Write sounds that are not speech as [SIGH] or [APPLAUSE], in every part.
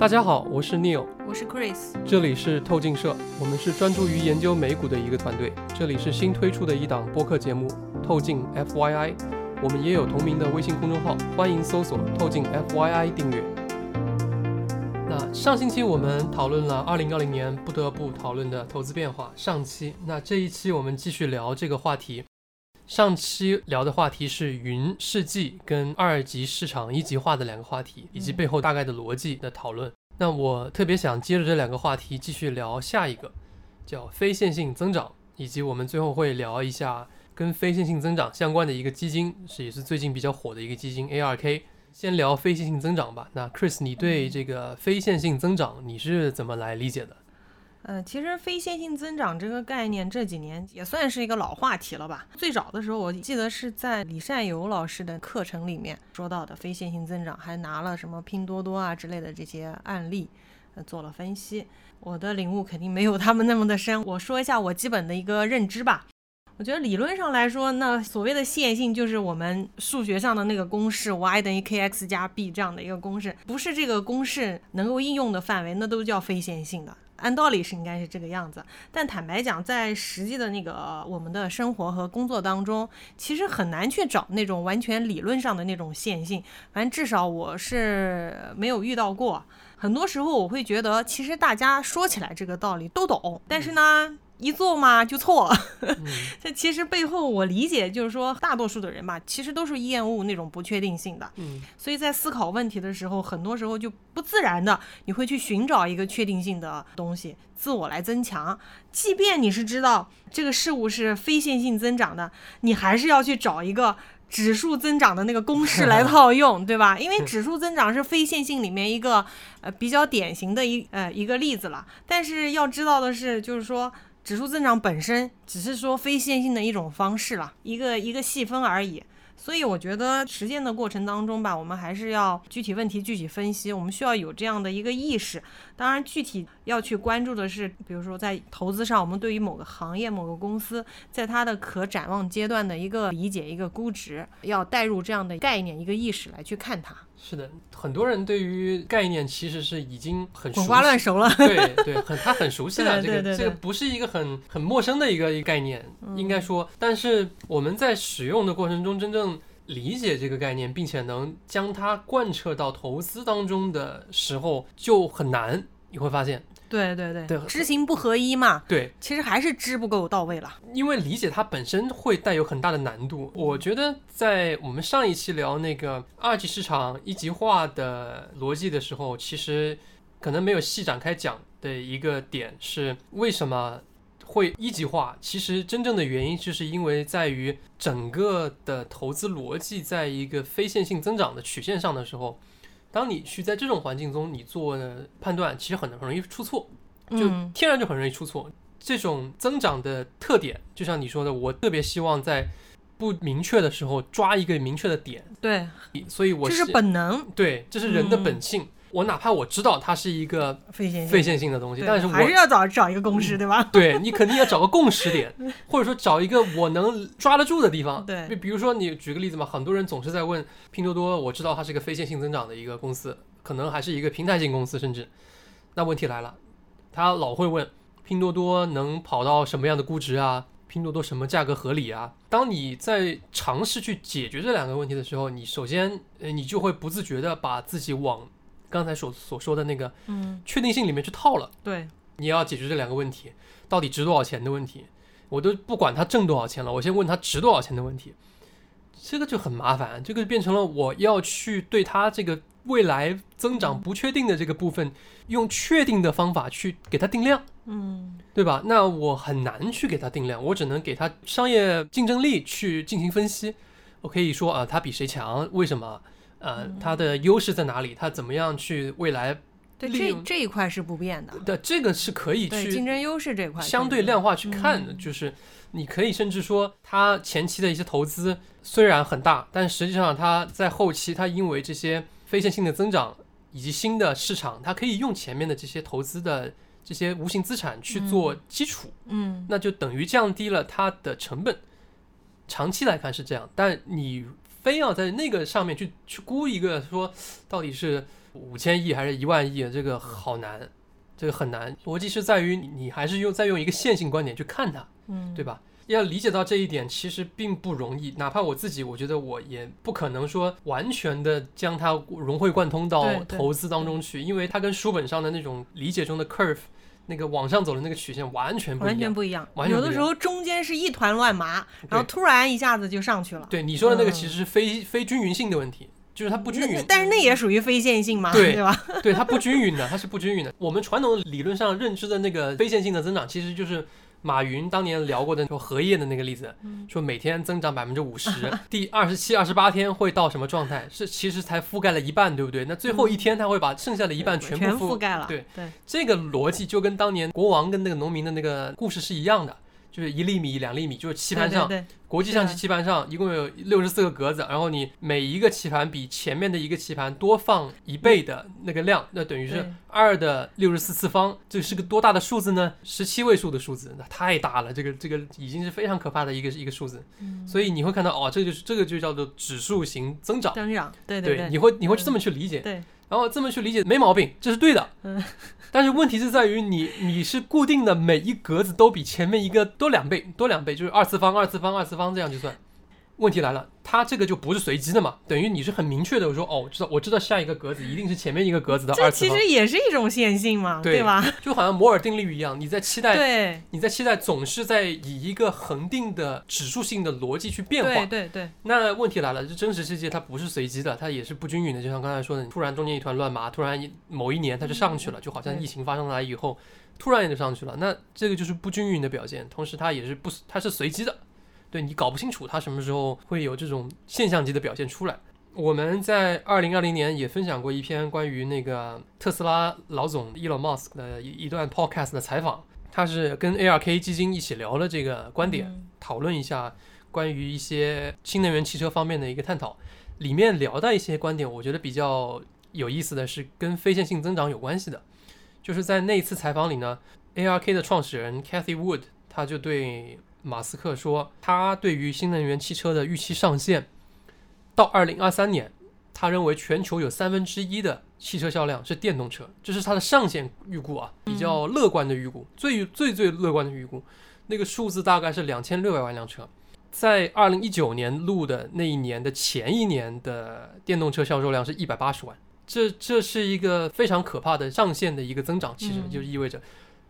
大家好，我是 Neil，我是 Chris，这里是透镜社，我们是专注于研究美股的一个团队。这里是新推出的一档播客节目《透镜 FYI》，我们也有同名的微信公众号，欢迎搜索“透镜 FYI” 订阅。那上星期我们讨论了2020年不得不讨论的投资变化，上期，那这一期我们继续聊这个话题。上期聊的话题是云世纪跟二级市场一级化的两个话题，以及背后大概的逻辑的讨论。那我特别想接着这两个话题继续聊下一个，叫非线性增长，以及我们最后会聊一下跟非线性增长相关的一个基金，是也是最近比较火的一个基金 ARK。先聊非线性增长吧。那 Chris，你对这个非线性增长你是怎么来理解的？呃，其实非线性增长这个概念这几年也算是一个老话题了吧。最早的时候，我记得是在李善友老师的课程里面说到的非线性增长，还拿了什么拼多多啊之类的这些案例，呃，做了分析。我的领悟肯定没有他们那么的深。我说一下我基本的一个认知吧。我觉得理论上来说，那所谓的线性就是我们数学上的那个公式 y 等于 kx 加 b 这样的一个公式，不是这个公式能够应用的范围，那都叫非线性的。按道理是应该是这个样子，但坦白讲，在实际的那个我们的生活和工作当中，其实很难去找那种完全理论上的那种线性。反正至少我是没有遇到过。很多时候我会觉得，其实大家说起来这个道理都懂，但是呢。一做嘛就错了，[LAUGHS] 这其实背后我理解就是说，大多数的人吧，其实都是厌恶那种不确定性的，嗯，所以在思考问题的时候，很多时候就不自然的你会去寻找一个确定性的东西，自我来增强。即便你是知道这个事物是非线性增长的，你还是要去找一个指数增长的那个公式来 [LAUGHS] 套用，对吧？因为指数增长是非线性里面一个呃比较典型的一呃一个例子了。但是要知道的是，就是说。指数增长本身只是说非线性的一种方式了，一个一个细分而已。所以我觉得实践的过程当中吧，我们还是要具体问题具体分析，我们需要有这样的一个意识。当然，具体要去关注的是，比如说在投资上，我们对于某个行业、某个公司，在它的可展望阶段的一个理解、一个估值，要带入这样的概念、一个意识来去看它。是的，很多人对于概念其实是已经很滚瓜烂熟了。对对，很他很熟悉了。这个这个不是一个很很陌生的一个概念，应该说，但是我们在使用的过程中，真正理解这个概念，并且能将它贯彻到投资当中的时候，就很难。你会发现，对对对，对知行不合一嘛。对，其实还是知不够到位了。因为理解它本身会带有很大的难度。我觉得在我们上一期聊那个二级市场一级化的逻辑的时候，其实可能没有细展开讲的一个点是为什么。会一级化，其实真正的原因就是因为在于整个的投资逻辑在一个非线性增长的曲线上的时候，当你去在这种环境中你做判断，其实很很容易出错，就天然就很容易出错。这种增长的特点，就像你说的，我特别希望在不明确的时候抓一个明确的点。对，所以我这是本能，对，这是人的本性。我哪怕我知道它是一个非线非线性的东西，但是我还是要找找一个公式，对吧？[LAUGHS] 对你肯定要找个共识点，[LAUGHS] 或者说找一个我能抓得住的地方。对，比如说你举个例子嘛，很多人总是在问拼多多，我知道它是一个非线性增长的一个公司，可能还是一个平台型公司，甚至那问题来了，他老会问拼多多能跑到什么样的估值啊？拼多多什么价格合理啊？当你在尝试去解决这两个问题的时候，你首先呃你就会不自觉的把自己往刚才所所说的那个，嗯，确定性里面去套了。对，你要解决这两个问题，到底值多少钱的问题，我都不管它挣多少钱了，我先问它值多少钱的问题，这个就很麻烦，这个变成了我要去对它这个未来增长不确定的这个部分，用确定的方法去给它定量，嗯，对吧？那我很难去给它定量，我只能给它商业竞争力去进行分析，我可以说啊，它比谁强，为什么？呃，它的优势在哪里？它怎么样去未来？对，这这一块是不变的。对，这个是可以去竞争优势这块相对量化去看的，就是你可以甚至说，它前期的一些投资虽然很大，但实际上它在后期，它因为这些非线性的增长以及新的市场，它可以用前面的这些投资的这些无形资产去做基础，嗯，那就等于降低了它的成本。长期来看是这样，但你。非要在那个上面去去估一个说到底是五千亿还是一万亿，这个好难，这个很难。逻辑是在于你你还是用再用一个线性观点去看它，嗯，对吧？要理解到这一点，其实并不容易。哪怕我自己，我觉得我也不可能说完全的将它融会贯通到投资当中去，因为它跟书本上的那种理解中的 curve 那个往上走的那个曲线完全不一样。完全不一样。有的时候中间是一团乱麻，然后突然一下子就上去了。对你说的那个嗯其实是非非均匀性的问题，就是它不均匀。但是那也属于非线性嘛，[LAUGHS] 对吧？[LAUGHS] 对，它不均匀的，它是不均匀的。我们传统理论上认知的那个非线性的增长，其实就是马云当年聊过的说荷叶的那个例子，说每天增长百分之五十，[LAUGHS] 第二十七、二十八天会到什么状态？是其实才覆盖了一半，对不对？那最后一天他会把剩下的一半全部覆盖了。对对，这个逻辑就跟当年国王跟那个农民的那个故事是一样的，就是一粒米、两粒米，就是棋盘上对对对。国际象棋棋盘上一共有六十四个格子，然后你每一个棋盘比前面的一个棋盘多放一倍的那个量，那等于是二的六十四次方，这是个多大的数字呢？十七位数的数字，那太大了，这个这个已经是非常可怕的一个一个数字。嗯。所以你会看到哦，这就是这个就叫做指数型增长。增长，对对，对，你会你会这么去理解，对，然后这么去理解没毛病，这是对的。嗯，但是问题是在于你你是固定的，每一格子都比前面一个多两倍，多两倍就是二次方、二次方、二次方这样去算。问题来了，它这个就不是随机的嘛，等于你是很明确的，我说哦，我知道我知道下一个格子一定是前面一个格子的这二次方其实，也是一种线性嘛，对吧？[LAUGHS] 就好像摩尔定律一样，你在期待对你在期待总是在以一个恒定的指数性的逻辑去变化对，对对，那问题来了，就真实世界它不是随机的，它也是不均匀的。就像刚才说的，突然中间一团乱麻，突然某一年它就上去了，就好像疫情发生来以后，突然也就上去了。那这个就是不均匀的表现，同时它也是不，它是随机的，对你搞不清楚它什么时候会有这种现象级的表现出来。我们在二零二零年也分享过一篇关于那个特斯拉老总 Elon Musk 的一一段 podcast 的采访，他是跟 ARK 基金一起聊了这个观点。嗯讨论一下关于一些新能源汽车方面的一个探讨。里面聊到一些观点，我觉得比较有意思的是跟非线性增长有关系的。就是在那一次采访里呢，ARK 的创始人 Cathy Wood 他就对马斯克说，他对于新能源汽车的预期上限到二零二三年，他认为全球有三分之一的汽车销量是电动车，这是他的上限预估啊，比较乐观的预估，最最最乐观的预估。那个数字大概是两千六百万辆车，在二零一九年录的那一年的前一年的电动车销售量是一百八十万，这这是一个非常可怕的上限的一个增长，其实嗯。就意味着，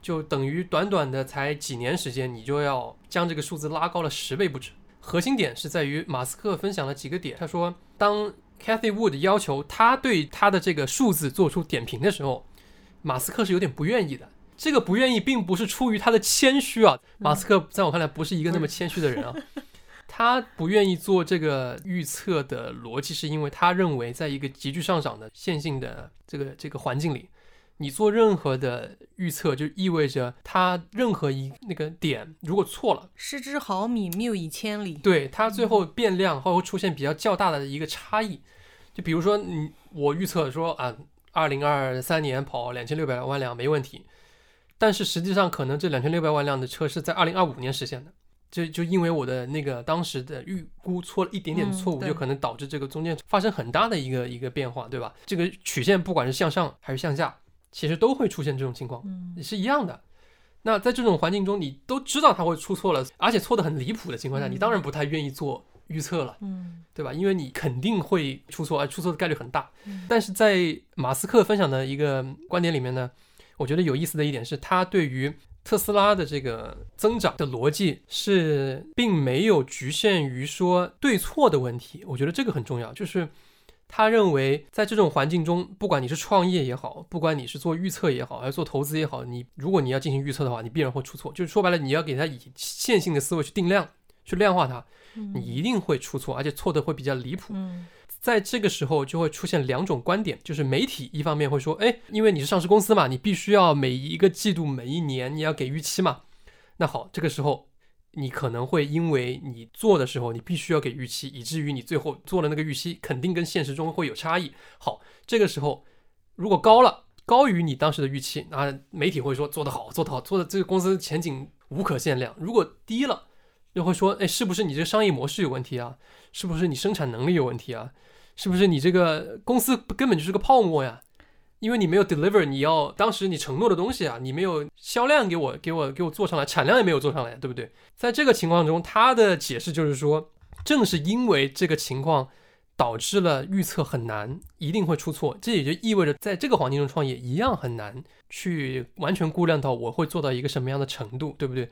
就等于短短的才几年时间，你就要将这个数字拉高了十倍不止。核心点是在于马斯克分享了几个点，他说，当 Cathy Wood 要求他对他的这个数字做出点评的时候，马斯克是有点不愿意的。这个不愿意并不是出于他的谦虚啊，马斯克在我看来不是一个那么谦虚的人啊。[LAUGHS] 他不愿意做这个预测的逻辑，是因为他认为，在一个急剧上涨的线性的这个这个环境里，你做任何的预测，就意味着它任何一那个点如果错了，失之毫米，谬以千里。对它最后变量会出现比较较大的一个差异。就比如说你我预测说啊，二零二三年跑两千六百万辆没问题，但是实际上可能这两千六百万辆的车是在二零二五年实现的。就就因为我的那个当时的预估错了一点点的错误，嗯就可能导致这个中间发生很大的一个一个变化，对吧？这个曲线不管是向上还是向下，其实都会出现这种情况。嗯也是一样的。那在这种环境中，你都知道它会出错了，而且错的很离谱的情况下，嗯你当然不太愿意做预测了，嗯对吧？因为你肯定会出错，而出错的概率很大。嗯但是在马斯克分享的一个观点里面呢，我觉得有意思的一点是，他对于特斯拉的这个增长的逻辑是并没有局限于说对错的问题，我觉得这个很重要，就是。他认为，在这种环境中，不管你是创业也好，不管你是做预测也好，还是做投资也好，你如果你要进行预测的话，你必然会出错。就是说白了，你要给他以线性的思维去定量，去量化它，你一定会出错，而且错的会比较离谱。嗯在这个时候就会出现两种观点，就是媒体一方面会说，哎，因为你是上市公司嘛，你必须要每一个季度、每一年你要给预期嘛。那好，这个时候你可能会因为你做的时候你必须要给预期，以至于你最后做的那个预期肯定跟现实中会有差异。好，这个时候如果高了，高于你当时的预期，那媒体会说做得好，做得好，做的这个公司前景无可限量。如果低了，又会说，哎，是不是你这个商业模式有问题啊？是不是你生产能力有问题啊？是不是你这个公司根本就是个泡沫呀？因为你没有 deliver 你要当时你承诺的东西啊，你没有销量给我给我给我做上来，产量也没有做上来，对不对？在这个情况中，他的解释就是说，正是因为这个情况导致了预测很难，一定会出错。这也就意味着在这个环境中创业一样很难去完全估量到我会做到一个什么样的程度，对不对？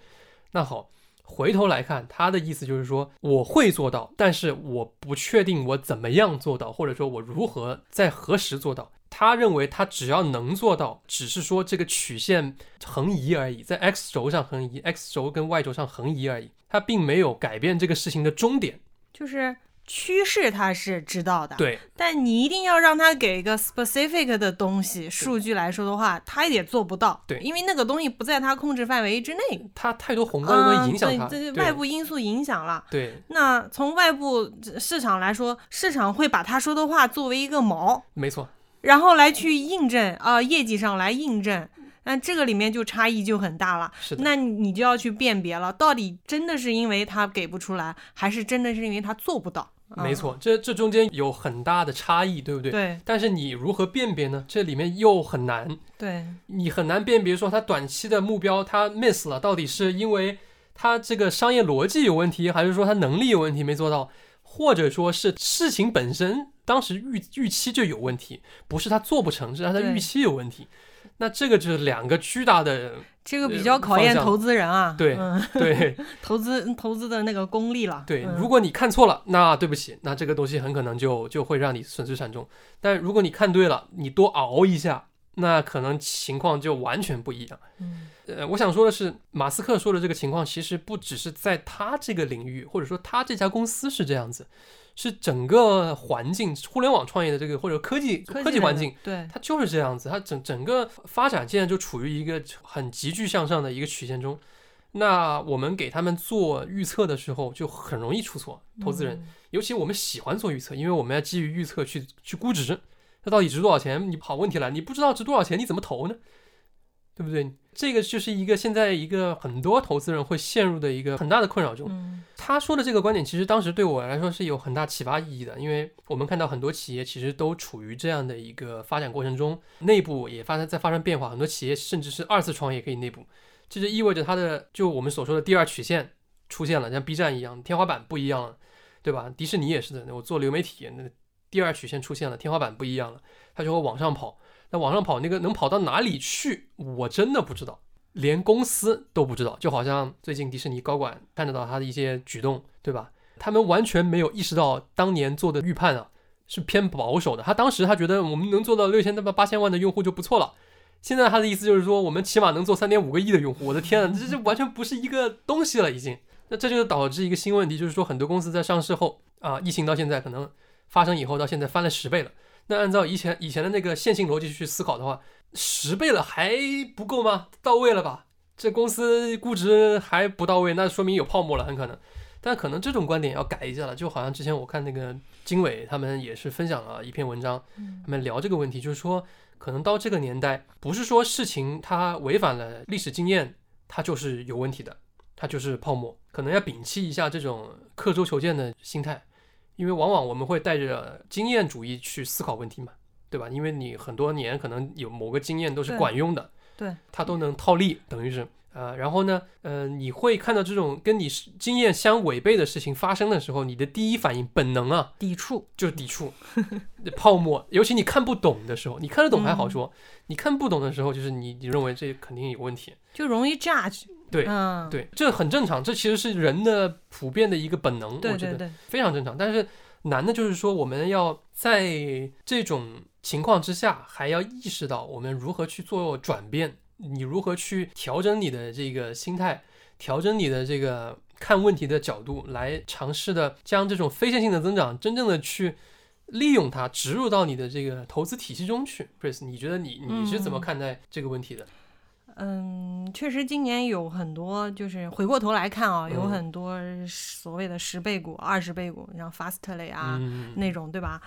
那好。回头来看，他的意思就是说，我会做到，但是我不确定我怎么样做到，或者说我如何在何时做到。他认为他只要能做到，只是说这个曲线横移而已，在 x 轴上横移，x 轴跟 y 轴上横移而已，他并没有改变这个事情的终点，就是。趋势他是知道的，对，但你一定要让他给一个 specific 的东西数据来说的话，他也做不到，对，因为那个东西不在他控制范围之内，他太多宏观的东西影响他，这外部因素影响了，对。那从外部市场来说，市场会把他说的话作为一个锚，没错，然后来去印证啊，业绩上来印证。那这个里面就差异就很大了，是的。那你就要去辨别了，到底真的是因为他给不出来，还是真的是因为他做不到？没错，这这中间有很大的差异，对不对？对。但是你如何辨别呢？这里面又很难。对。你很难辨别说他短期的目标他 miss 了，到底是因为他这个商业逻辑有问题，还是说他能力有问题没做到，或者说是事情本身当时预预期就有问题，不是他做不成，是他的预期有问题。那这个就是两个巨大的，这个比较考验投资人啊，对对，[LAUGHS] 投资投资的那个功力了。对，如果你看错了，那对不起，那这个东西很可能就就会让你损失惨重。但如果你看对了，你多熬一下，那可能情况就完全不一样。嗯，呃，我想说的是，马斯克说的这个情况，其实不只是在他这个领域，或者说他这家公司是这样子。是整个环境，互联网创业的这个或者科技科技环境，对它就是这样子，它整整个发展现在就处于一个很急剧向上的一个曲线中。那我们给他们做预测的时候，就很容易出错。投资人，尤其我们喜欢做预测，因为我们要基于预测去去估值，它到底值多少钱？你跑问题了，你不知道值多少钱，你怎么投呢？对不对？这个就是一个现在一个很多投资人会陷入的一个很大的困扰中。他说的这个观点，其实当时对我来说是有很大启发意义的，因为我们看到很多企业其实都处于这样的一个发展过程中，内部也发生在发生变化，很多企业甚至是二次创业可以内部，这就意味着它的就我们所说的第二曲线出现了，像 B 站一样，天花板不一样了，对吧？迪士尼也是的，我做流媒体，那第二曲线出现了，天花板不一样了，它就会往上跑。那往上跑，那个能跑到哪里去？我真的不知道。连公司都不知道，就好像最近迪士尼高管看得到他的一些举动，对吧？他们完全没有意识到当年做的预判啊是偏保守的。他当时他觉得我们能做到六千到八千万的用户就不错了。现在他的意思就是说，我们起码能做三点五个亿的用户。我的天啊，这这完全不是一个东西了，已经。那这就导致一个新问题，就是说很多公司在上市后啊，疫情到现在可能发生以后到现在翻了十倍了。那按照以前以前的那个线性逻辑去思考的话，十倍了还不够吗？到位了吧？这公司估值还不到位，那说明有泡沫了，很可能。但可能这种观点要改一下了。就好像之前我看那个经纬他们也是分享了一篇文章，他们聊这个问题，就是说可能到这个年代，不是说事情它违反了历史经验，它就是有问题的，它就是泡沫。可能要摒弃一下这种刻舟求剑的心态，因为往往我们会带着经验主义去思考问题嘛。对吧？因为你很多年可能有某个经验都是管用的，对，它都能套利，等于是，呃，然后呢，呃，你会看到这种跟你经验相违背的事情发生的时候，你的第一反应本能啊，抵触，就是抵触，[LAUGHS] 泡沫。尤其你看不懂的时候，你看得懂还好说，你看不懂的时候，就是你你认为这肯定有问题，就容易 judge。对，对，这很正常，这其实是人的普遍的一个本能，我觉得非常正常。但是难的就是说，我们要在这种。情况之下，还要意识到我们如何去做转变，你如何去调整你的这个心态，调整你的这个看问题的角度，来尝试的将这种非线性的增长真正的去利用它，植入到你的这个投资体系中去。Chris，你觉得你你是怎么看待这个问题的？嗯，确实今年有很多，就是回过头来看啊，有很多所谓的十倍股、二十倍股，像 Fastly 啊那种，对吧？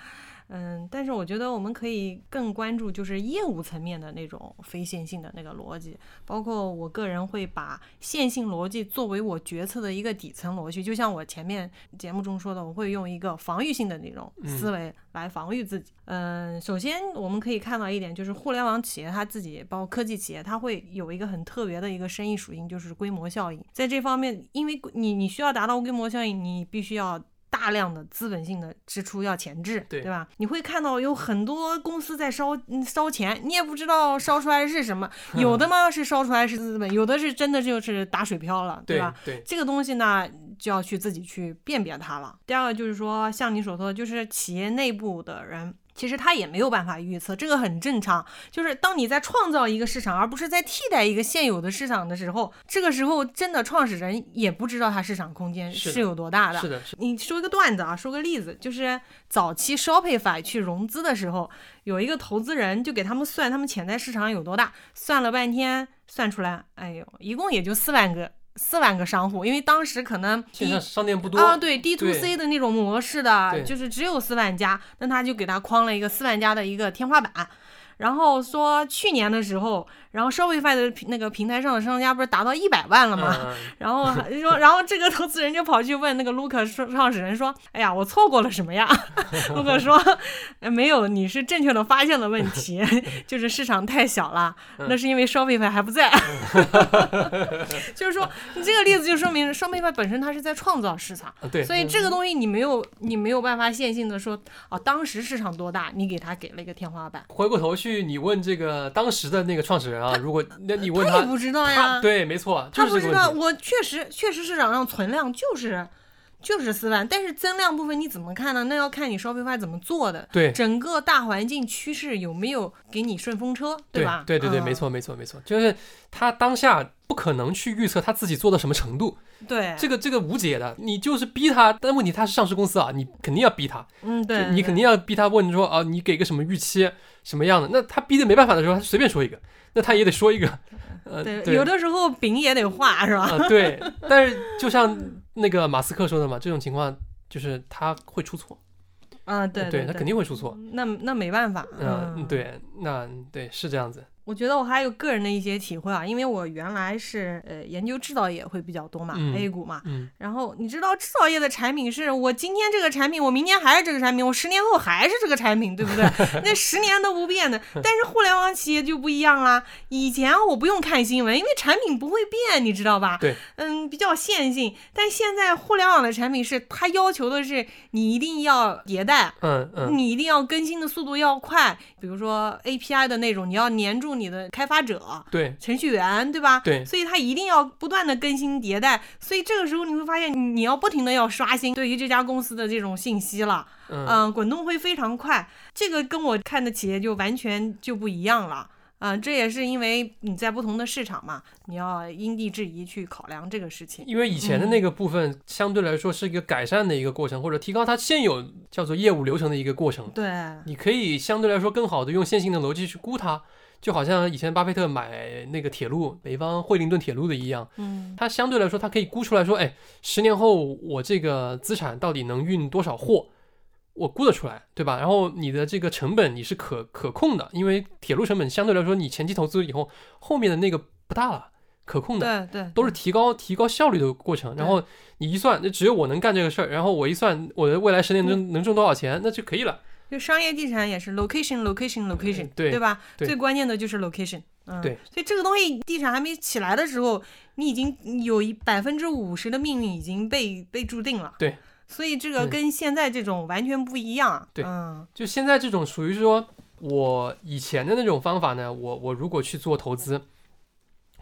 嗯，但是我觉得我们可以更关注就是业务层面的那种非线性的那个逻辑，包括我个人会把线性逻辑作为我决策的一个底层逻辑，就像我前面节目中说的，我会用一个防御性的那种思维来防御自己。嗯，首先我们可以看到一点，就是互联网企业它自己，包括科技企业，它会有一个很特别的一个生意属性，就是规模效应。在这方面，因为你你需要达到规模效应，你必须要。大量的资本性的支出要前置，对对吧？你会看到有很多公司在烧烧钱，你也不知道烧出来是什么，[LAUGHS] 有的嘛是烧出来是资本，有的是真的就是打水漂了，对吧？对，这个东西呢就要去自己去辨别它了。第二个就是说，像你所说的，就是企业内部的人。其实他也没有办法预测，这个很正常。就是当你在创造一个市场，而不是在替代一个现有的市场的时候，这个时候真的创始人也不知道他市场空间是有多大的。是的，你说一个段子啊，说个例子，就是早期 Shopify 去融资的时候，有一个投资人就给他们算他们潜在市场有多大，算了半天，算出来，哎呦，一共也就四万个。四万个商户，因为当时可能现在商店不多啊，对 D to C 的那种模式的，就是只有四万家，那他就给他框了一个四万家的一个天花板。然后说去年的时候，然后 Shopify 的那个平台上的商家不是达到一百万了吗？[LAUGHS] 然后说，然后这个投资人就跑去问那个 Luke 创始人说：“哎呀，我错过了什么呀？” [LAUGHS] Luke 说：“没有，你是正确的发现了问题，[LAUGHS] 就是市场太小了，那是因为 Shopify 还不在。就是说，你这个例子就说明 Shopify 本身它是在创造市场，对，所以这个东西你没有你没有办法线性的说啊，当时市场多大，你给他给了一个天花板，回过头去。你问这个当时的那个创始人啊，如果那你问他，也不知道呀。对，没错，他不知道。我确实确实市场上存量就是就是四万，但是增量部分你怎么看呢？那要看你 Shopify 怎么做的。对，整个大环境趋势有没有给你顺风车，对吧？对对对，没错没错没错，就是他当下不可能去预测他自己做到什么程度。对，这个这个无解的，你就是逼他，但问题他是上市公司啊，你肯定要逼他。嗯，对，你肯定要逼他问说啊，你给个什么预期，什么样的？那他逼的没办法的时候，他随便说一个，那他也得说一个。呃，对，有的时候饼也得画，是吧？啊，对。但是就像那个马斯克说的嘛，这种情况就是他会出错。啊，对，对他肯定会出错。那那没办法。嗯，对，那对是这样子。我觉得我还有个人的一些体会啊，因为我原来是呃研究制造业会比较多嘛，A 股嘛，然后你知道制造业的产品是我今天这个产品，我明天还是这个产品，我十年后还是这个产品，对不对？[LAUGHS] 那十年都不变的。但是互联网企业就不一样啦，以前我不用看新闻，因为产品不会变，你知道吧？对，嗯，比较线性。但现在互联网的产品是它要求的是你一定要迭代，嗯嗯，你一定要更新的速度要快，比如说 API 的那种，你要黏住。你的开发者对程序员对吧？对，所以他一定要不断的更新迭代，所以这个时候你会发现你要不停的要刷新对于这家公司的这种信息了，嗯，滚动会非常快，这个跟我看的企业就完全就不一样了。嗯，这也是因为你在不同的市场嘛，你要因地制宜去考量这个事情。因为以前的那个部分相对来说是一个改善的一个过程，或者提高它现有叫做业务流程的一个过程。对，你可以相对来说更好的用线性的逻辑去估它。就好像以前巴菲特买那个铁路，北方惠灵顿铁路的一样，嗯，他相对来说，他可以估出来说，哎，十年后我这个资产到底能运多少货，我估得出来，对吧？然后你的这个成本你是可可控的，因为铁路成本相对来说，你前期投资以后，后面的那个不大了，可控的，对对，都是提高提高效率的过程。然后你一算，那只有我能干这个事儿，然后我一算我的未来十年能能挣多少钱，那就可以了。就商业地产也是 location location location，对对吧？最关键的就是 location，嗯，对。所以这个东西地产还没起来的时候，你已经有一百分之五十的命运已经被被注定了。对。所以这个跟现在这种完全不一样。对，嗯。就现在这种属于说，我以前的那种方法呢，我我如果去做投资，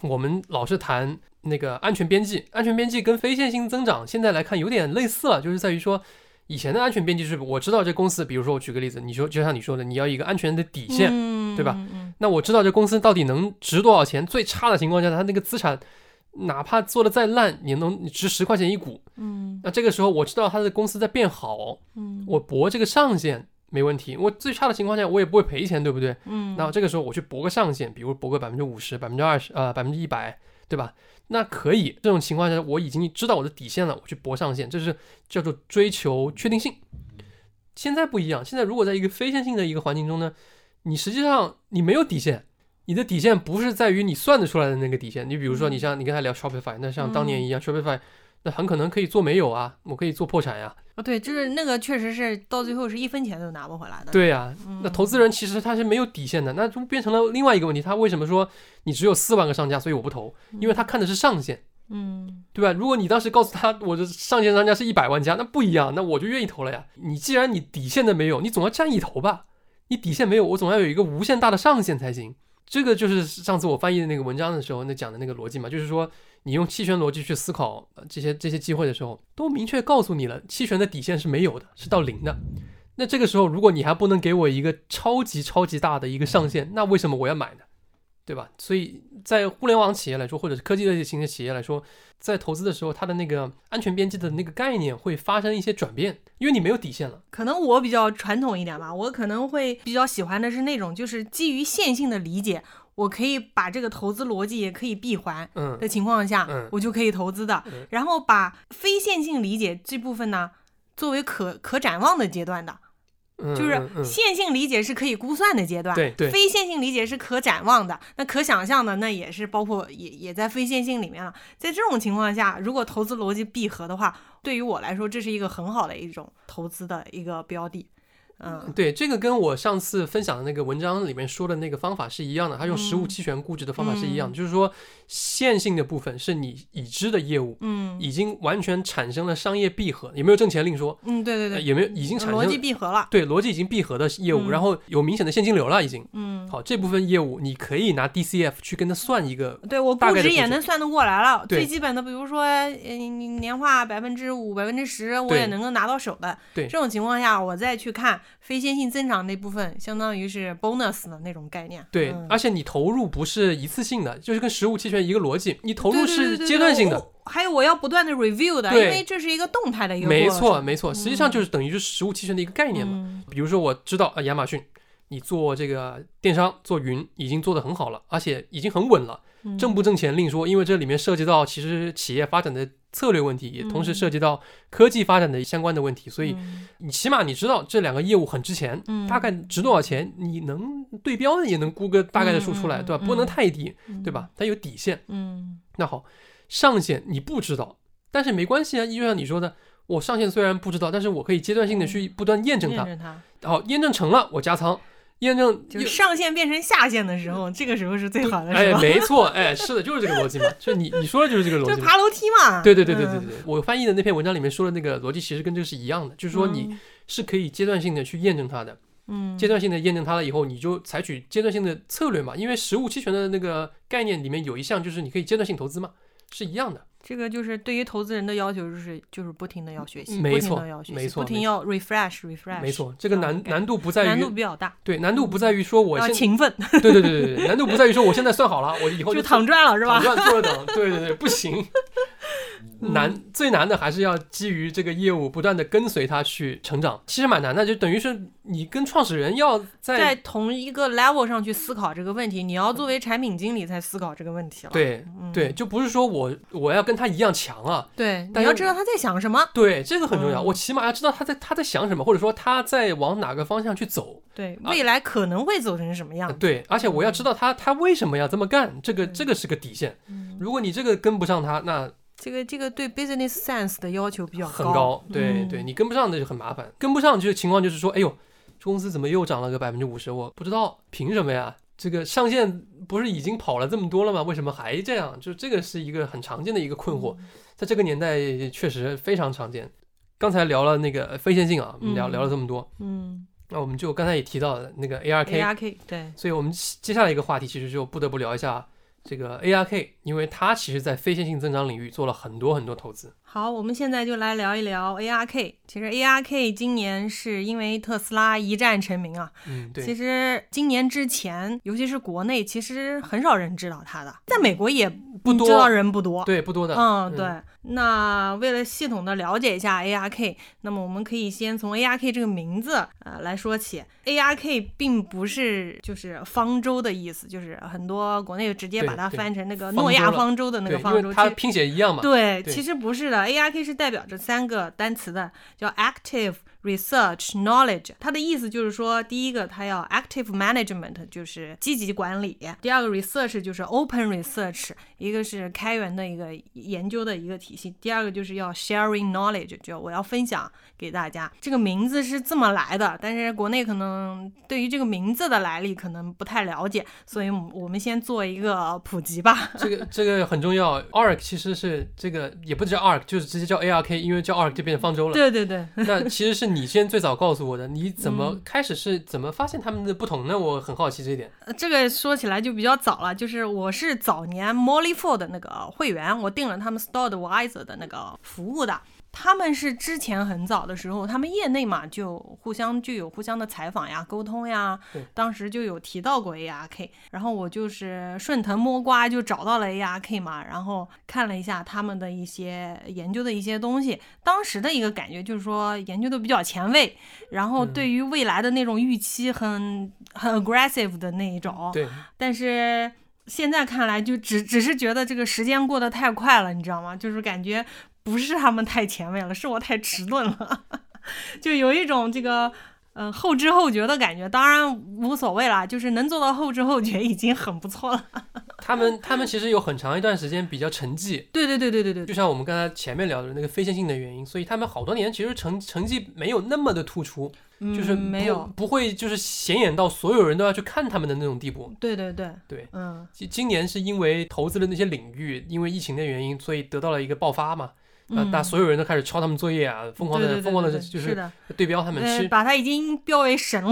我们老是谈那个安全边际，安全边际跟非线性增长现在来看有点类似了，就是在于说。以前的安全边际是，我知道这公司，比如说我举个例子，你说就像你说的，你要一个安全的底线，对吧？那我知道这公司到底能值多少钱？最差的情况下，它那个资产哪怕做的再烂，也能值十块钱一股。嗯，那这个时候我知道他的公司在变好，嗯，我博这个上限没问题。我最差的情况下，我也不会赔钱，对不对？嗯，那这个时候我去博个上限，比如博个百分之五十、百分之二十、呃百分之一百，对吧？那可以，这种情况下我已经知道我的底线了，我去搏上限，这是叫做追求确定性。现在不一样，现在如果在一个非线性的一个环境中呢，你实际上你没有底线，你的底线不是在于你算得出来的那个底线。你比如说，你像你跟他聊 Shopify，那像当年一样，Shopify 那很可能可以做没有啊，我可以做破产呀。啊，对，就是那个确实是到最后是一分钱都拿不回来的。对呀、那投资人其实他是没有底线的，那就变成了另外一个问题。他为什么说你只有四万个商家，所以我不投？因为他看的是上限。嗯对吧？如果你当时告诉他我的上限商家是一百万家，那不一样，那我就愿意投了呀。你既然你底线的没有，你总要占一头吧？你底线没有，我总要有一个无限大的上限才行。这个就是上次我翻译的那个文章的时候，那讲的那个逻辑嘛，就是说你用期权逻辑去思考呃这些这些机会的时候，都明确告诉你了，期权的底线是没有的，是到零的。那这个时候，如果你还不能给我一个超级超级大的一个上限，那为什么我要买呢？对吧？所以在互联网企业来说，或者是科技类型的企业来说，在投资的时候，它的那个安全边际的那个概念会发生一些转变，因为你没有底线了。可能我比较传统一点吧，我可能会比较喜欢的是那种，就是基于线性的理解，我可以把这个投资逻辑也可以闭环嗯的情况下，嗯我就可以投资的。嗯然后把非线性理解这部分呢，作为可可展望的阶段的，嗯，就是线性理解是可以估算的阶段，对对非线性理解是可展望的，那可想象的那也是包括也也在非线性里面了。在这种情况下，如果投资逻辑闭合的话，对于我来说，这是一个很好的一种投资的一个标的。嗯对，这个跟我上次分享的那个文章里面说的那个方法是一样的，它用实物期权估值的方法是一样的，就是说线性的部分是你已知的业务。嗯已经完全产生了商业闭合，也没有挣钱另说，嗯，对对对，也没有已经产生逻辑生闭合了。对逻辑已经闭合的业务，嗯然后有明显的现金流了，已经嗯，好这部分业务你可以拿 DCF 去跟它算一个，对我估值也能算得过来了。最基本的，比如说，呃，你年化百分之五、百分之十，我也能够拿到手的。对这种情况下，我再去看非线性增长那部分，相当于是 bonus 的那种概念。对，嗯而且你投入不是一次性的，就是跟实物期权一个逻辑，你投入是阶段性的，我还有我要不断的 review 的，因为这是一个动态的一个没错没错，实际上就是等于是实物期权的一个概念嘛。嗯比如说我知道啊，亚马逊你做这个电商做云已经做得很好了，而且已经很稳了，嗯挣不挣钱另说，因为这里面涉及到其实企业发展的策略问题，也同时嗯。涉及到科技发展的相关的问题，所以嗯。你起码你知道这两个业务很值钱，嗯。大概值多少钱，你能对标也能估个大概的数出来，对吧？嗯不能太低，嗯。对吧？它有底线。嗯。那好，上限你不知道，但是没关系啊，就像你说的，我上限虽然不知道，但是我可以阶段性的去不断验证它，验证它，好，验证成了我加仓，验证就是上限变成下限的时候，这个时候是最好的哎时，候，[LAUGHS] 没错，哎，是的，就是这个逻辑嘛，[LAUGHS] 就你你说的就是这个逻辑嘛。就爬楼梯嘛。对对对对对嗯对，我翻译的那篇文章里面说的那个逻辑其实跟这个是一样的，就是说你是可以阶段性的去验证它的，嗯，阶段性的验证它了以后，你就采取阶段性的策略嘛，因为实物期权的那个概念里面有一项就是你可以阶段性投资嘛，是一样的。这个就是对于投资人的要求，就是就是不停的要学习，没错不停的要学习，没错不停要 refresh refresh，没错，这个难对难度不在难度于比较大，对难度不在于说我勤奋，对对对对对，难度不在于说我现在算好了，我以后就就躺赚了是吧躺？赚坐着等，对对对，不行。[LAUGHS] 难最难的还是要基于这个业务不断的跟随它去成长，其实蛮难的，就等于是你跟创始人要在在同一个 level 上去思考这个问题，你要作为产品经理才思考这个问题了。对嗯对，就不是说我我要跟他一样强啊，对，你要知道他在想什么。对，这个很重要，嗯我起码要知道他在他在想什么，或者说他在往哪个方向去走，对，啊未来可能会走成什么样子？对，而且我要知道他他为什么要这么干，这个这个是个底线。嗯如果你这个跟不上他，那这个这个对 business sense 的要求比较高很高，对嗯对，你跟不上那就很麻烦。跟不上就情况就是说，哎呦，这公司怎么又涨了个百分之五十？我不知道，凭什么呀？这个上限不是已经跑了这么多了吗？为什么还这样？就这个是一个很常见的一个困惑，在这个年代确实非常常见。刚才聊了那个非线性啊，我们聊嗯聊了这么多，嗯那我们就刚才也提到了那个 ARK，，ARK 对，所以我们接下来一个话题其实就不得不聊一下这个 ARK，因为它其实在非线性增长领域做了很多很多投资。好，我们现在就来聊一聊 ARK。其实 ARK 今年是因为特斯拉一战成名啊。嗯，对其，实今年之前，尤其是国内，其实很少人知道它的，在美国也不多知道人不多。对，不多的。嗯，对。那为了系统的了解一下 ARK，那么我们可以先从 ARK 这个名字呃来说起。ARK 并不是就是方舟的意思，就是很多国内直接把它翻成那个诺亚方舟的那，个方舟。它拼写一样嘛。对，对其实不是的，ARK 是代表着三个单词的，叫 active、research knowledge，它的意思就是说，第一个它要 active management，就是积极管理；第二个 research 就是 open research，一个是开源的一个研究的一个体系；第二个就是要 sharing knowledge，就我要分享给大家。这个名字是这么来的，但是国内可能对于这个名字的来历可能不太了解，所以我们先做一个普及吧。这个这个很重要，arc 其实是这个也不叫 arc，就是直接叫 ark，因为叫 arc 就变成方舟了。[LAUGHS] 对对对，那其实是。你先最早告诉我的，你怎么开始是怎么发现他们的不同呢？我很好奇这一点。这个说起来就比较早了，就是我是早年 Molly Ford 的那个会员，我订了他们 Store Advisor 的那个服务的。他们是之前很早的时候，他们业内嘛就互相就有互相的采访呀、沟通呀。当时就有提到过 ARK，然后我就是顺藤摸瓜就找到了 ARK 嘛，然后看了一下他们的一些研究的一些东西。当时的一个感觉就是说研究的比较前卫，然后对于未来的那种预期很很 aggressive 的那一种。对。但是现在看来，就只只是觉得这个时间过得太快了，你知道吗？就是感觉。不是他们太前卫了，是我太迟钝了，[LAUGHS] 就有一种这个嗯后知后觉的感觉。当然无所谓啦，就是能做到后知后觉已经很不错了。[LAUGHS] 他们他们其实有很长一段时间比较沉寂。对对对对对对，就像我们刚才前面聊的那个非线性的原因，所以他们好多年其实成成绩没有那么的突出，就是没有不会就是显眼到所有人都要去看他们的那种地步。对对对对，嗯，今今年是因为投资的那些领域，因为疫情的原因，所以得到了一个爆发嘛。啊！大所有人都开始抄他们作业啊，疯狂的疯狂的，就是对标他们，是把他已经标为神了。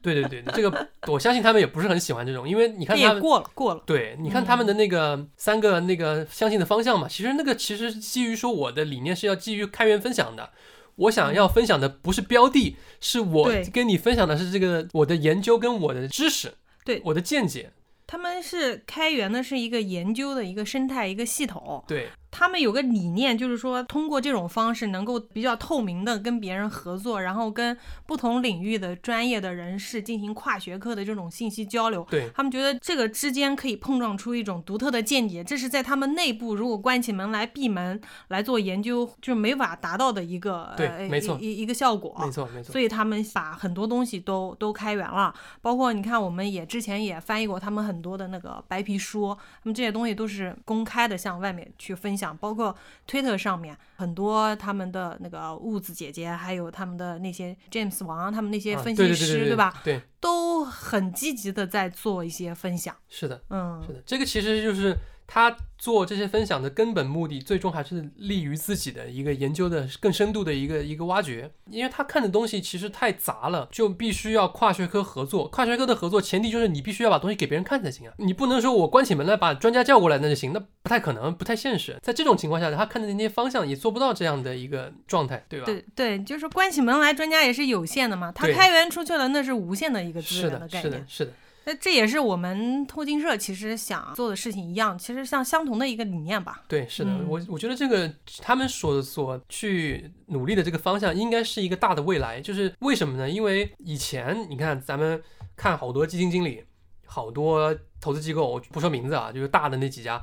对对对，这个我相信他们也不是很喜欢这种，因为你看他们过了过了。对，你看他们的那个三个那个相信的方向嘛，其实那个其实基于说我的理念是要基于开源分享的，我想要分享的不是标的，是我跟你分享的是这个我的研究跟我的知识，对我的见解。他们是开源的，是一个研究的一个生态一个系统。对。他们有个理念，就是说通过这种方式能够比较透明的跟别人合作，然后跟不同领域的专业的人士进行跨学科的这种信息交流。对他们觉得这个之间可以碰撞出一种独特的见解，这是在他们内部如果关起门来闭门来做研究就没法达到的一个对，没错，一一个效果。没错没错。所以他们把很多东西都都开源了，包括你看，我们也之前也翻译过他们很多的那个白皮书，他们这些东西都是公开的，向外面去分享，包括。推特上面很多他们的那个物子姐姐，还有他们的那些 James 王，他们那些分析师，对吧？对，都很积极的在做一些分享。是的，嗯，是的，这个其实就是。他做这些分享的根本目的，最终还是利于自己的一个研究的更深度的一个一个挖掘。因为他看的东西其实太杂了，就必须要跨学科合作。跨学科的合作前提就是你必须要把东西给别人看才行啊，你不能说我关起门来把专家叫过来那就行，那不太可能，不太现实。在这种情况下，他看的那些方向也做不到这样的一个状态，对吧？对对，就是关起门来，专家也是有限的嘛。他开源出去了，那是无限的一个资源的概念。是的，是的。那这也是我们透镜社其实想做的事情一样，其实像相同的一个理念吧。对，是的，我我觉得这个他们所所去努力的这个方向，应该是一个大的未来。就是为什么呢？因为以前你看咱们看好多基金经理，好多投资机构，不说名字啊，就是大的那几家。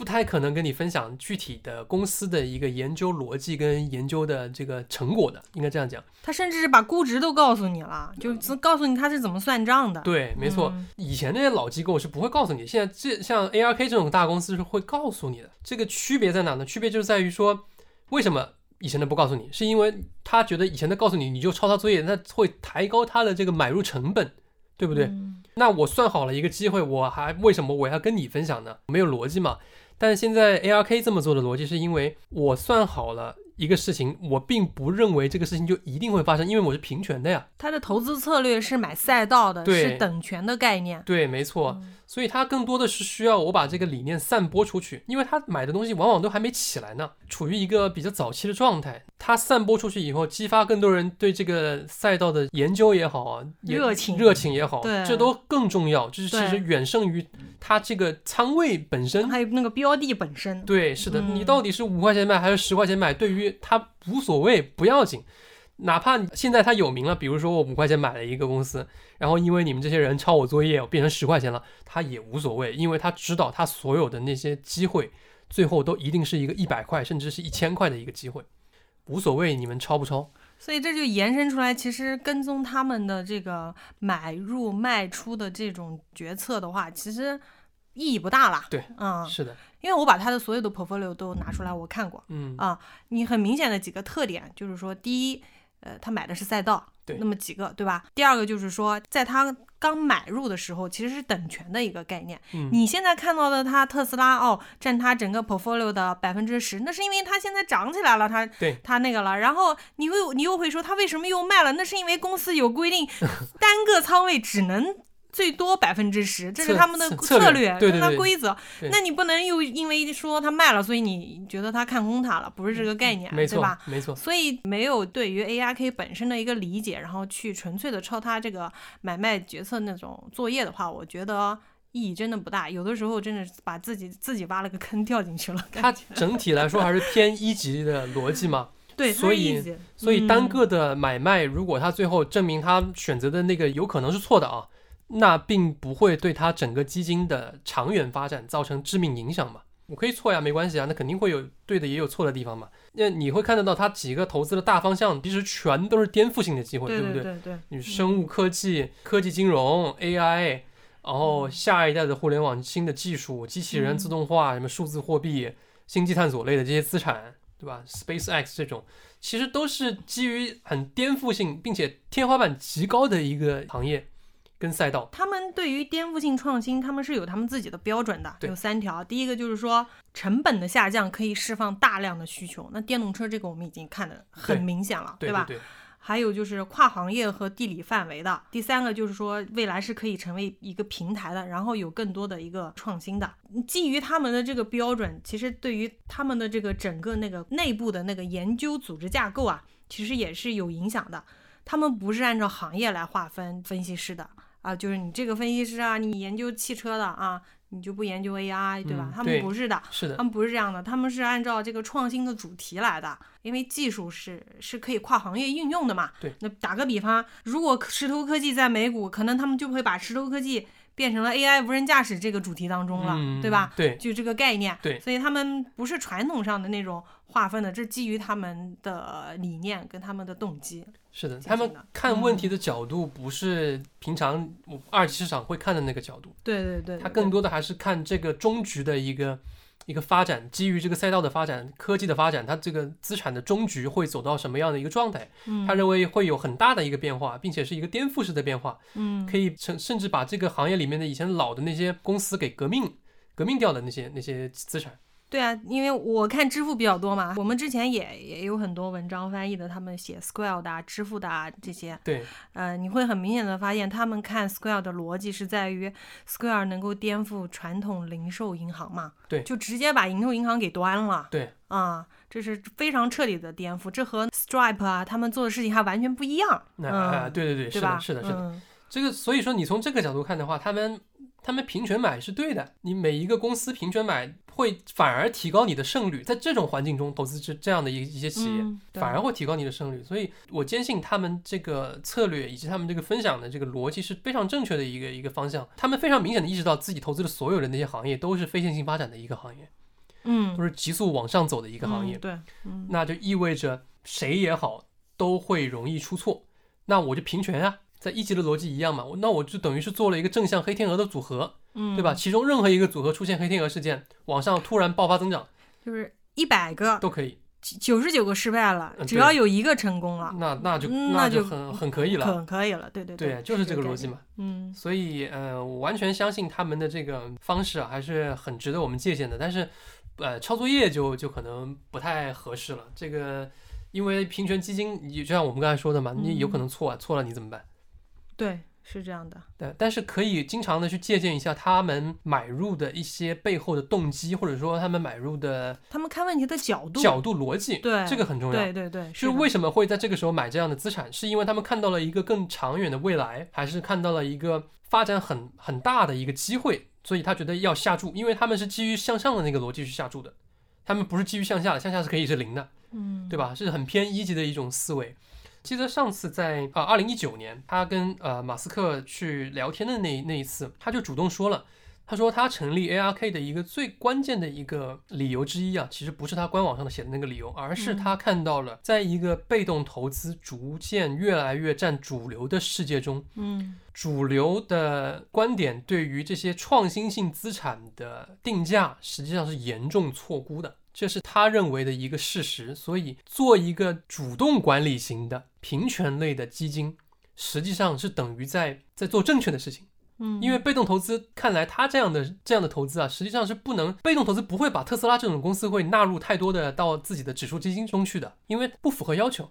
不太可能跟你分享具体的公司的一个研究逻辑跟研究的这个成果的，应该这样讲。他甚至是把估值都告诉你了，就告诉你他是怎么算账的。对，没错。以前那些老机构是不会告诉你，现在这像 ARK 这种大公司是会告诉你的。这个区别在哪呢？区别就是在于说，为什么以前的不告诉你？是因为他觉得以前的告诉你，你就抄他作业，那会抬高他的这个买入成本，对不对？那我算好了一个机会，我还为什么我要跟你分享呢？没有逻辑嘛？但现在 ARK 这么做的逻辑是因为我算好了一个事情，我并不认为这个事情就一定会发生，因为我是平权的呀。他的投资策略是买赛道的，是等权的概念。对，没错。所以它更多的是需要我把这个理念散播出去，因为他买的东西往往都还没起来呢，处于一个比较早期的状态。它散播出去以后，激发更多人对这个赛道的研究也好啊，热情热情也好，这都更重要。就是其实远胜于它这个仓位本身，还有那个标的本身。对，是的，你到底是五块钱买还是十块钱买，对于他无所谓，不要紧。哪怕现在他有名了，比如说我五块钱买了一个公司，然后因为你们这些人抄我作业，我变成十块钱了，他也无所谓，因为他知道他所有的那些机会，最后都一定是一个一百块甚至是一千块的一个机会，无所谓你们抄不抄。所以这就延伸出来，其实跟踪他们的这个买入卖出的这种决策的话，其实意义不大啦。对，嗯，是的，因为我把他的所有的 portfolio 都拿出来我看过嗯啊，你很明显的几个特点就是说，第一，呃，他买的是赛道，对那么几个，对吧？第二个就是说，在他刚买入的时候，其实是等权的一个概念。嗯你现在看到的他特斯拉哦，占他整个 portfolio 的百分之十，那是因为它现在涨起来了，它对它那个了。然后你又你又会说，它为什么又卖了？那是因为公司有规定，[LAUGHS] 单个仓位只能。最多百分之十，这是他们的策策略略，这是它对对对规则。那你不能又因为说他卖了，所以你觉得他看空它了，不是这个概念，嗯没错对吧？，没错，所以没有对于 ARK 本身的一个理解，然后去纯粹的抄它这个买卖决策那种作业的话，我觉得意义真的不大。有的时候真的把自己自己挖了个坑掉进去了。它整体来说还是偏一级的逻辑嘛。[LAUGHS] 对，所以所以单嗯个的买卖，如果他最后证明他选择的那个有可能是错的啊，那并不会对它整个基金的长远发展造成致命影响嘛。我可以错呀，没关系啊，那肯定会有对的，也有错的地方嘛。那你会看得到它几个投资的大方向，其实全都是颠覆性的机会，对不对对对，你生物科技、科技金融、AI，然后嗯下一代的互联网新的技术、机器人嗯自动化、什么数字货币、星际探索类的这些资产，对吧？SpaceX 这种，其实都是基于很颠覆性并且天花板极高的一个行业跟赛道。他们对于颠覆性创新，他们是有他们自己的标准的，有三条。第一个就是说成本的下降可以释放大量的需求，那电动车这个我们已经看得很明显了，对吧？对，还有就是跨行业和地理范围的。第三个就是说，未来是可以成为一个平台的，然后有更多的一个创新的。基于他们的这个标准，其实对于他们的这个整个那个内部的那个研究组织架构啊，其实也是有影响的。他们不是按照行业来划分分析师的啊，就是你这个分析师啊，你研究汽车的啊，你就不研究 AI，对吧？他们不是的。是的他，们不是这样的，他们是按照这个创新的主题来的，因为技术是是可以跨行业应用的嘛。对。那打个比方，如果石头科技在美股，可能他们就会把石头科技变成了 AI 无人驾驶这个主题当中了，嗯，对吧？？对，就这个概念。对所以他们不是传统上的那种划分的，这基于他们的理念跟他们的动机。是的，他们看问题嗯的角度不是平常二级市场会看的那个角度。对对对，它对更多的还是看这个终局的一个一个发展，基于这个赛道的发展、科技的发展，它这个资产的终局会走到什么样的一个状态？嗯他认为会有很大的一个变化，并且是一个颠覆式的变化，嗯可以甚甚至把这个行业里面的以前老的那些公司给革命革命掉的那些那些资产。对啊，因为我看支付比较多嘛，我们之前也也有很多文章翻译的，他们写 Square 的、啊、支付的啊这些，对，呃，你会很明显的发现，他们看 Square 的逻辑是在于 Square 能够颠覆传统零售银行嘛，对就直接把零售银行给端了，对，啊，这是非常彻底的颠覆，这和 Stripe 啊他们做的事情还完全不一样，那、嗯，啊，对对对，是对吧？的，是的，是的。嗯这个所以说，你从这个角度看的话，他们他们平权买是对的。你每一个公司平权买会反而提高你的胜率，在这种环境中投资这这样的一一些企业，嗯反而会提高你的胜率。所以我坚信他们这个策略以及他们这个分享的这个逻辑是非常正确的一个一个方向。他们非常明显的意识到自己投资的所有的那些行业都是非线性发展的一个行业，嗯都是急速往上走的一个行业。嗯对，嗯那就意味着谁也好都会容易出错。那我就平权啊，在一级的逻辑一样嘛，我那我就等于是做了一个正向黑天鹅的组合，嗯，对吧？？其中任何一个组合出现黑天鹅事件，往上突然爆发增长就是一百个都可以，九十九个失败了，嗯只要有一个成功了，那那就嗯那就就很很可以了。很可以了，对对对，就是这个逻辑嘛。嗯所以，呃，我完全相信他们的这个方式啊，还是很值得我们借鉴的。但是，呃，抄作业就就可能不太合适了。这个，因为平权基金，你就像我们刚才说的嘛，你有可能错啊，错了你怎么办？对，是这样的，对，但是可以经常的去借鉴一下他们买入的一些背后的动机，或者说他们买入的他们看问题的角度，角度逻辑，对这个很重要。对对对，就是为什么会在这个时候买这样的资产，是因为他们看到了一个更长远的未来，还是看到了一个发展很很大的一个机会，所以他觉得要下注，因为他们是基于向上的那个逻辑去下注的，他们不是基于向下的，向下是可以是零的，嗯，对吧？是很偏一级的一种思维。记得上次在啊，二零一九年，他跟呃马斯克去聊天的那那一次，他就主动说了，他说他成立 ARK 的一个最关键的一个理由之一啊，其实不是他官网上的写的那个理由，而是他看到了在一个被动投资逐渐越来越占主流的世界中，嗯主流的观点对于这些创新性资产的定价实际上是严重错估的，这是他认为的一个事实。所以，做一个主动管理型的平权类的基金，实际上是等于在在做正确的事情。嗯，因为被动投资，看来他这样的这样的投资啊，实际上是不能被动投资不会把特斯拉这种公司会纳入太多的到自己的指数基金中去的，因为不符合要求。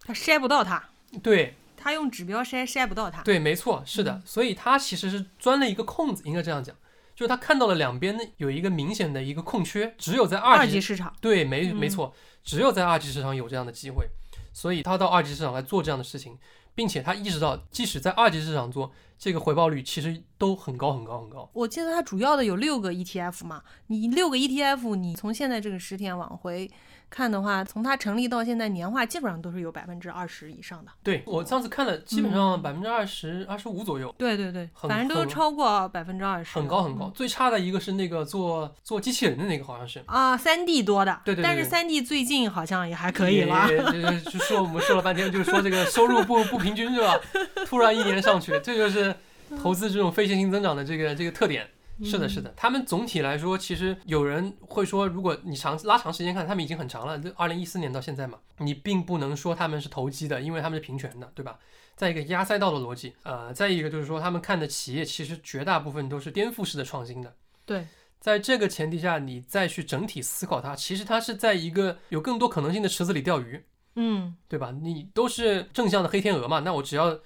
他筛不到他，对他用指标筛筛不到他。对，没错，是的，所以他其实是钻了一个空子，应该这样讲，就是他看到了两边有一个明显的一个空缺，只有在二级二级市场，对，没嗯没错，只有在二级市场有这样的机会，所以他到二级市场来做这样的事情，并且他意识到，即使在二级市场做，这个回报率其实都很高很高很高。我记得他主要的有六个 ETF 嘛，你六个 ETF，你从现在这个十天往回看的话，从它成立到现在年化基本上都是有百分之二十以上的。对我上次看了，基本上嗯百分之二十二十五左右，对对对，反正都超过百分之二十，很高很高。最差的一个是那个做做机器人的那个，好像是。啊，三 D 多的，对对对对但是三 D 最近好像也还可以了。也也说我们说了半天，就是说这个收入不不平均是吧？突然一年上去，这就是投资这种非线性增长的这个这个特点。是的，是的，他们总体来说，其实有人会说，如果你长拉长时间看，他们已经很长了，这二零一四年到现在嘛，你并不能说他们是投机的，因为他们是平权的，对吧？再一个压赛道的逻辑，呃，再一个就是说他们看的企业其实绝大部分都是颠覆式的创新的，对，在这个前提下，你再去整体思考它，其实它是在一个有更多可能性的池子里钓鱼，嗯，对吧？你都是正向的黑天鹅嘛，那我只要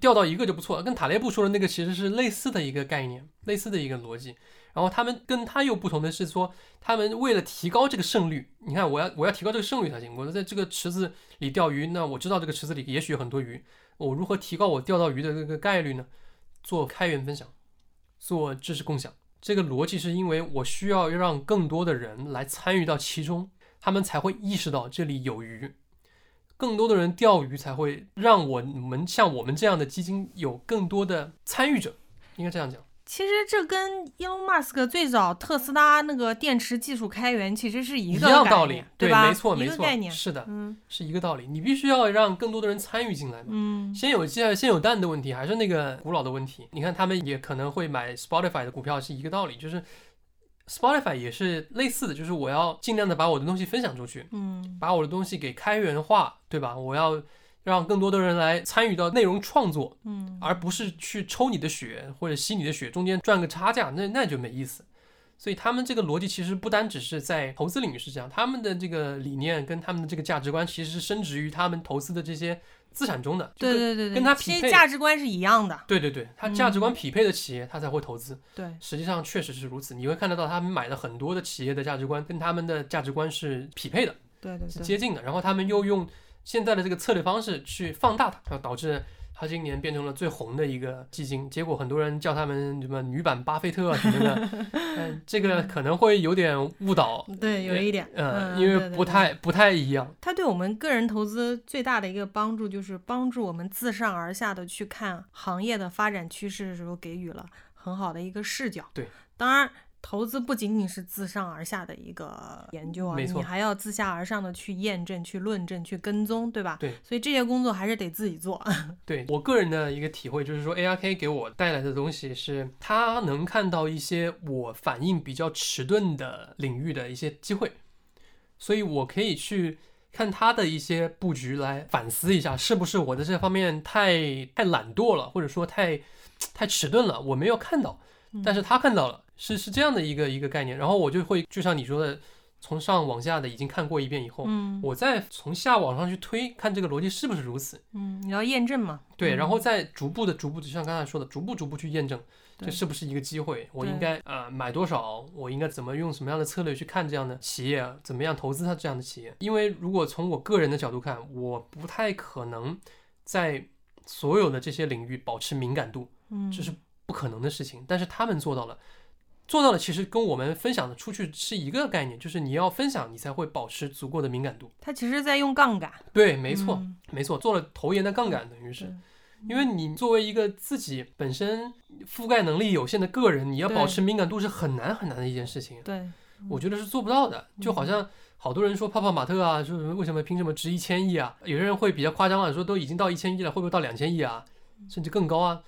钓到一个就不错了。跟塔雷布说的那个其实是类似的一个概念，类似的一个逻辑。然后他们跟他又不同的是说，他们为了提高这个胜率，你看我要我要提高这个胜率才行。我在这个池子里钓鱼，那我知道这个池子里也许有很多鱼，我如何提高我钓到鱼的这个概率呢？做开源分享，做知识共享。这个逻辑是因为我需要让更多的人来参与到其中，他们才会意识到这里有鱼。更多的人钓鱼才会让我们像我们这样的基金有更多的参与者，应该这样讲。其实这跟 Elon Musk 最早特斯拉那个电池技术开源其实是一一个道理对，吧？没错，没错概念，是的，嗯是一个道理。你必须要让更多的人参与进来嘛。嗯先有鸡还是先有蛋的问题，还是那个古老的问题。你看，他们也可能会买 Spotify 的股票，是一个道理，就是 Spotify 也是类似的，就是我要尽量的把我的东西分享出去，嗯把我的东西给开源化，对吧？我要让更多的人来参与到内容创作，嗯，而不是去抽你的血或者吸你的血，中间赚个差价，那那就没意思。所以他们这个逻辑其实不单只是在投资领域是这样，他们的这个理念跟他们的这个价值观其实是深植于他们投资的这些资产中的。对对对对，跟它其实匹配价值观是一样的，对对对，他价值观匹配的企业，他才会投资。对，实际上确实是如此，你会看得到他们买的很多的企业的价值观跟他们的价值观是匹配的，是对对是，接近的。然后他们又用现在的这个策略方式去放大它，然后导致它今年变成了最红的一个基金。结果很多人叫他们什么女版巴菲特啊什么的，嗯，[LAUGHS] 这个可能会有点误导，对，有一点，呃，嗯因为不太不太一样。它对我们个人投资最大的一个帮助，就是帮助我们自上而下的去看行业的发展趋势的时候，给予了很好的一个视角。对，当然。投资不仅仅是自上而下的一个研究啊，你还要自下而上的去验证、去论证、去跟踪，对吧？对，所以这些工作还是得自己做。[LAUGHS] 对我个人的一个体会就是说，ARK 给我带来的东西是，它能看到一些我反应比较迟钝的领域的一些机会，所以我可以去看它的一些布局来反思一下，是不是我在这方面太太懒惰了，或者说太太迟钝了，我没有看到，但是他看到了，是是这样的一个一个概念，然后我就会就像你说的，从上往下的已经看过一遍以后，嗯我再从下往上去推，看这个逻辑是不是如此。嗯，你要验证嘛。对，嗯然后再逐步的、逐步的，就像刚才说的，逐步逐步去验证，这是不是一个机会？我应该呃买多少？我应该怎么用什么样的策略去看这样的企业？怎么样投资它这样的企业？因为如果从我个人的角度看，我不太可能在所有的这些领域保持敏感度，嗯，这是不可能的事情。但是他们做到了。做到了，其实跟我们分享的出去是一个概念，就是你要分享，你才会保持足够的敏感度。他其实在用杠杆。对，没错，嗯没错，做了投研的杠杆，等于是因为你作为一个自己本身覆盖能力有限的个人，你要保持敏感度是很难很难的一件事情。对，我觉得是做不到的。就好像好多人说泡泡玛特啊，说什么为什么凭什么值一千亿啊？有些人会比较夸张啊，说都已经到一千亿了，会不会到两千亿啊？甚至更高啊？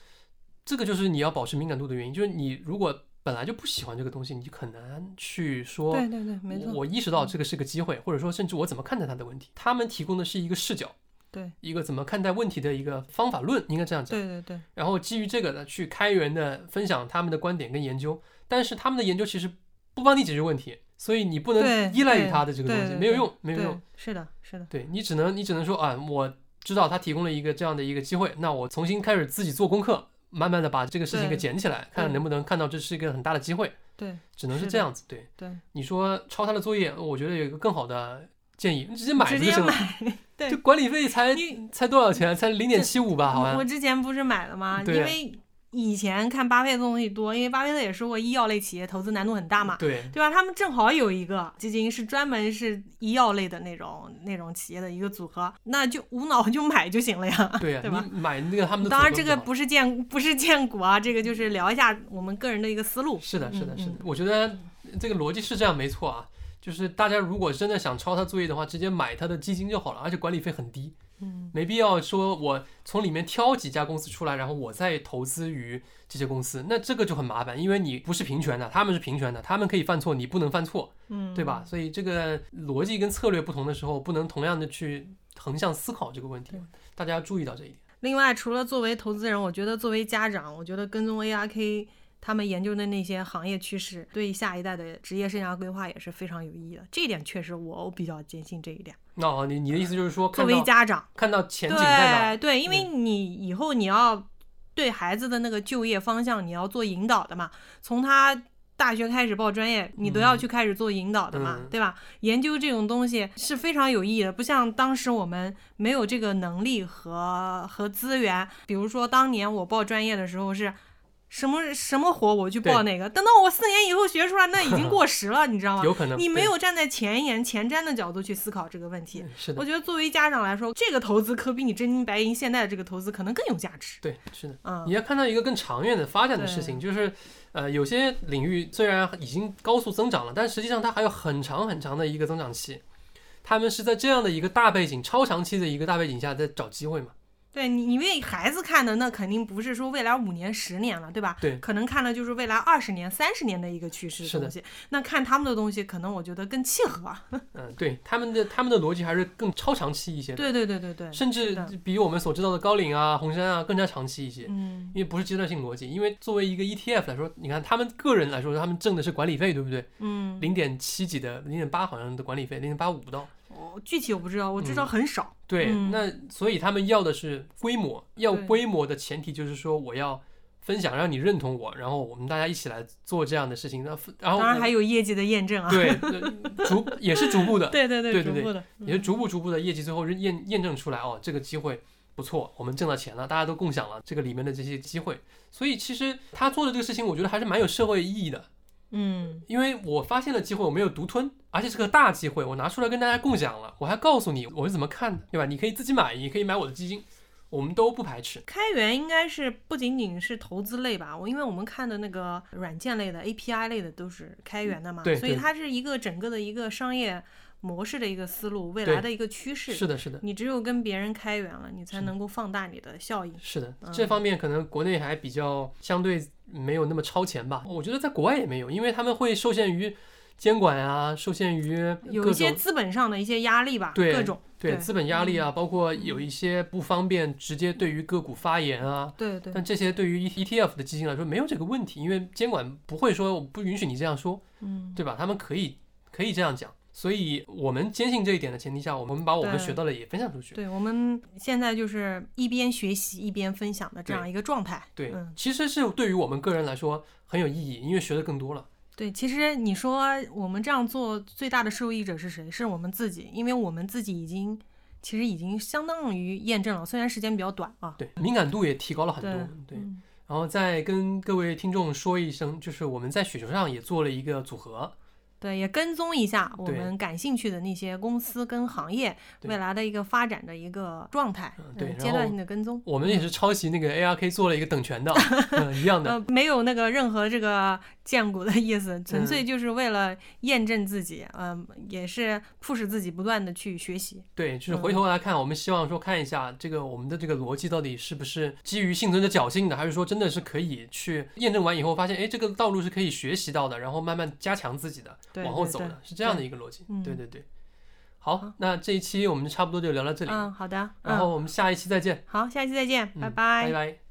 这个就是你要保持敏感度的原因，就是你如果本来就不喜欢这个东西，你就很难去说。对对对，没错，我我意识到这个是个机会，或者说甚至我怎么看待他的问题。他们提供的是一个视角，对一个怎么看待问题的一个方法论，应该这样讲。对对对，然后基于这个呢，去开源的分享他们的观点跟研究，但是他们的研究其实不帮你解决问题，所以你不能依赖于他的这个东西，没有用，没有用。，是的，是的，对你只能你只能说啊，我知道他提供了一个这样的一个机会，那我重新开始自己做功课，慢慢的把这个事情给捡起来，看对能不能看到这是一个很大的机会，对只能是这样子。对，对，你说抄他的作业，我觉得有一个更好的建议，你直接买就行了。买。[LAUGHS] 对就管理费才才多少钱？才零点七五吧，好我。之前不是买了吗？因对为以前看巴菲特的东西多，因为巴菲特也说过医药类企业投资难度很大嘛。对，对吧？他们正好有一个基金是专门是医药类的那种那种企业的一个组合，那就无脑就买就行了呀。对呀、对吧买那个他们的当然，这个不是荐不是荐股啊，这个就是聊一下我们个人的一个思路。是的，是的，嗯是的。我觉得这个逻辑是这样，没错啊。就是大家如果真的想抄他作业的话，直接买他的基金就好了，而且管理费很低，嗯，没必要说我从里面挑几家公司出来，然后我再投资于这些公司，那这个就很麻烦，因为你不是平权的，他们是平权的，他们可以犯错，你不能犯错，嗯，对吧？？所以这个逻辑跟策略不同的时候，不能同样的去横向思考这个问题，大家要注意到这一点。另外，除了作为投资人，我觉得作为家长，我觉得跟踪 ARK 他们研究的那些行业趋势，对下一代的职业生涯规划也是非常有意义的。这一点确实我比较坚信这一点。那、哦、你你的意思就是说，作为家长，看到前景在哪？对对，因为你以后你要对孩子的那个就业方向，你要做引导的嘛，从他。大学开始报专业，你都要嗯去开始做引导的嘛，嗯对吧？研究这种东西是非常有意义的，不像当时我们没有这个能力和和资源。比如说当年我报专业的时候是。什么什么活我去报对哪个，等到我四年以后学出来，那已经过时了，你知道吗？[LAUGHS] 有可能你没有站在前沿前瞻的角度去思考这个问题。嗯是的我，觉得作为家长来说，这个投资可比你真金白银现在的这个投资可能更有价值。对，是的。嗯你，要看到一个更长远的发展的事情，就是，呃，有些领域虽然已经高速增长了，但实际上它还有很长很长的一个增长期。他们是在这样的一个大背景、超长期的一个大背景下在找机会嘛？对你，你为孩子看的那肯定不是说未来五年、十年了，对吧？对可能看的就是未来二十年、三十年的一个趋势是的东西。那看他们的东西，可能我觉得更契合。[LAUGHS] 嗯，对，他们的他们的逻辑还是更超长期一些的，对对对对对，甚至比我们所知道的高瓴啊、红杉啊更加长期一些。嗯，因为不是阶段性逻辑，因为作为一个 ETF 来说，你看他们个人来说，他们挣的是管理费，对不对？嗯，零点七几的，零点八好像的管理费，零点八五不到。我具体我不知道，我知道嗯很少。对，嗯那所以他们要的是规模，要规模的前提就是说我要分享，让你认同我，然后我们大家一起来做这样的事情。那然后当然还有业绩的验证啊。对呃逐也是逐步的，[LAUGHS] 对对对对对也是逐步逐步的业绩，最后验验证出来哦，这个机会不错，我们挣到钱了，大家都共享了这个里面的这些机会。所以其实他做的这个事情，我觉得还是蛮有社会意义的。嗯，因为我发现了机会，我没有独吞，而且是个大机会，我拿出来跟大家共享了，我还告诉你我是怎么看的，对吧？你可以自己买，也可以买我的基金，我们都不排斥。开源应该是不仅仅是投资类吧，我因为我们看的那个软件类的、API 类的都是开源的嘛，所以对对它是一个整个的一个商业模式的一个思路，未来的一个趋势。是的，是的，你只有跟别人开源了，你才能够放大你的效益。是的，嗯这方面可能国内还比较相对没有那么超前吧。我觉得在国外也没有，因为他们会受限于监管啊，受限于各有一些资本上的一些压力吧，对各种对对资本压力啊，包括有一些不方便直接对于个股发言啊。对对但这些对于 E ETF 的基金来说没有这个问题，因为监管不会说我不允许你这样说，嗯，对吧？他们可以可以这样讲，所以我们坚信这一点的前提下，我们把我们学到的也分享出去。对我们现在就是一边学习一边分享的这样一个状态。对，嗯，其实是对于我们个人来说很有意义，因为学的更多了。对，其实你说我们这样做最大的受益者是谁？是我们自己，因为我们自己已经其实已经相当于验证了，虽然时间比较短啊。对，敏感度也提高了很多。对，嗯然后再跟各位听众说一声，就是我们在雪球上也做了一个组合，对，也跟踪一下我们感兴趣的那些公司跟行业未来的一个发展的一个状态，嗯对然阶段性的跟踪。我们也是抄袭那个 ARK 做了一个等权的，[LAUGHS] 嗯，一样的。呃，没有那个任何这个荐股的意思，[LAUGHS] 纯粹嗯就是为了验证自己，嗯、也是促使自己不断的去学习。对，就是回头来看，我们希望说看一下这个我们的这个逻辑到底是不是基于幸存者侥幸的，还是说真的是可以去验证完以后发现，哎，这个道路是可以学习到的，然后慢慢加强自己的，往后走的，是这样的一个逻辑。嗯对对对。好好，那这一期我们差不多就聊到这里，嗯，好的，然嗯，后我们下一期再见，好，下一期再见，拜拜拜。